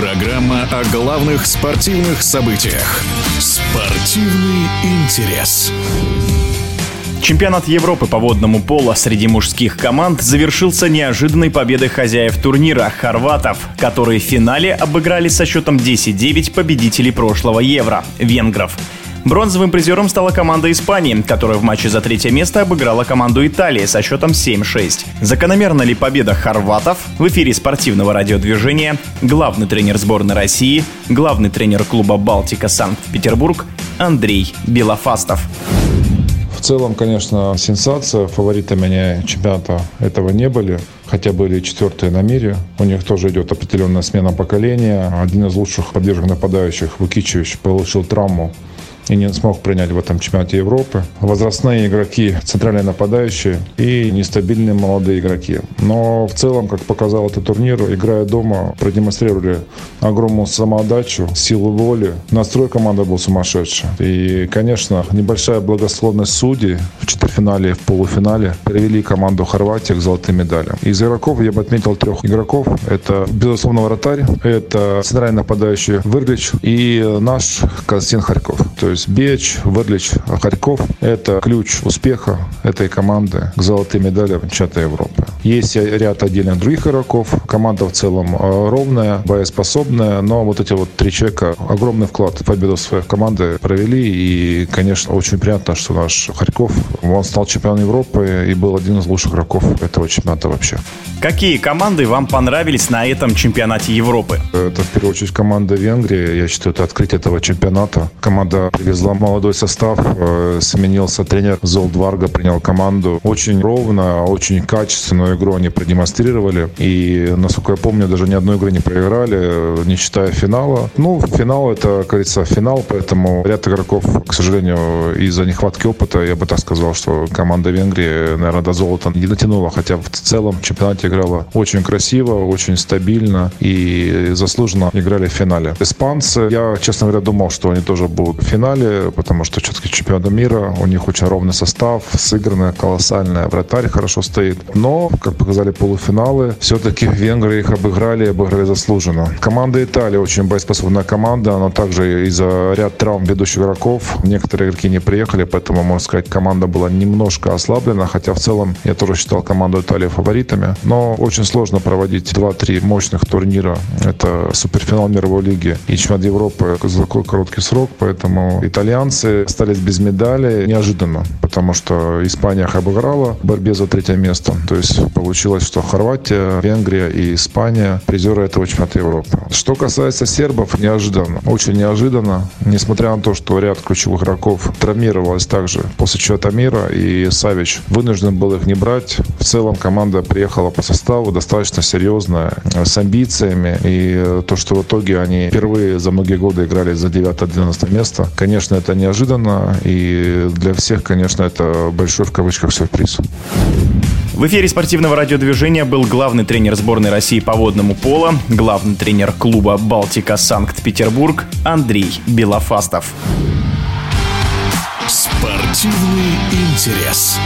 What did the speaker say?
Программа о главных спортивных событиях. Спортивный интерес. Чемпионат Европы по водному поло среди мужских команд завершился неожиданной победой хозяев турнира – хорватов, которые в финале обыграли со счетом 10-9 победителей прошлого Евро – венгров. Бронзовым призером стала команда Испании, которая в матче за третье место обыграла команду Италии со счетом 7-6. Закономерна ли победа хорватов? В эфире спортивного радиодвижения главный тренер сборной России, главный тренер клуба «Балтика» Санкт-Петербург Андрей Белофастов. В целом, конечно, сенсация. Фаворитами чемпионата этого не были. Хотя были четвертые на мире. У них тоже идет определенная смена поколения. Один из лучших поддержек нападающих, Вукичевич, получил травму и не смог принять в этом чемпионате Европы. Возрастные игроки, центральные нападающие и нестабильные молодые игроки. Но в целом, как показал этот турнир, играя дома, продемонстрировали огромную самоотдачу, силу воли. Настрой команды был сумасшедший. И, конечно, небольшая благословность судей в четвертьфинале и в полуфинале привели команду Хорватии к золотым медалям. Из игроков я бы отметил трех игроков. Это, безусловно, вратарь, это центральный нападающий Вырлич и наш Константин Харьков. То есть Беч, Вырлич, Харьков – это ключ успеха этой команды к золотым медалям чемпионата Европы. Есть ряд отдельных других игроков. Команда в целом э, ровная, боеспособная, но вот эти вот три человека огромный вклад в победу своей команды провели. И, конечно, очень приятно, что наш Харьков, он стал чемпионом Европы и был один из лучших игроков этого чемпионата вообще. Какие команды вам понравились на этом чемпионате Европы? Это в первую очередь команда Венгрии. Я считаю, это открытие этого чемпионата. Команда привезла молодой состав, э, сменился тренер Золдварга, принял команду. Очень ровно, очень качественную игру они продемонстрировали. И, насколько я помню, даже ни одной игры не проиграли, не считая финала. Ну, финал это, как говорится, финал, поэтому ряд игроков, к сожалению, из-за нехватки опыта, я бы так сказал, что команда Венгрии, наверное, до золота не дотянула, хотя в целом в чемпионате играла очень красиво, очень стабильно и заслуженно играли в финале. Испанцы, я, честно говоря, думал, что они тоже будут в финале, потому что все-таки чемпионы мира, у них очень ровный состав, сыгранная колоссальная, вратарь хорошо стоит. Но, как показали полуфиналы, все-таки венгры их обыграли обыграли заслуженно. Команда Италии очень боеспособная команда, она также из-за ряд травм ведущих игроков, некоторые игроки не приехали, поэтому, можно сказать, команда была немножко ослаблена, хотя в целом я тоже считал команду Италии фаворитами. Но очень сложно проводить 2-3 мощных турнира. Это суперфинал мировой лиги и чемпионат Европы за такой короткий срок, поэтому итальянцы остались без медали неожиданно, потому что Испания их обыграла в борьбе за третье место. То есть получилось, что Хорватия, Венгрия и Испания призеры этого чемпионата Европы. Что касается сербов, неожиданно. Очень неожиданно, несмотря на то, что ряд ключевых игроков травмировалось также после чемпионата мира, и Савич вынужден был их не брать. В целом команда приехала по составу достаточно серьезная, с амбициями. И то, что в итоге они впервые за многие годы играли за 9-11 место, конечно, это неожиданно. И для всех, конечно, это большой в кавычках сюрприз. В эфире спортивного радиодвижения был главный тренер сборной России по водному поло, главный тренер клуба «Балтика» Санкт-Петербург Андрей Белофастов. Спортивный интерес.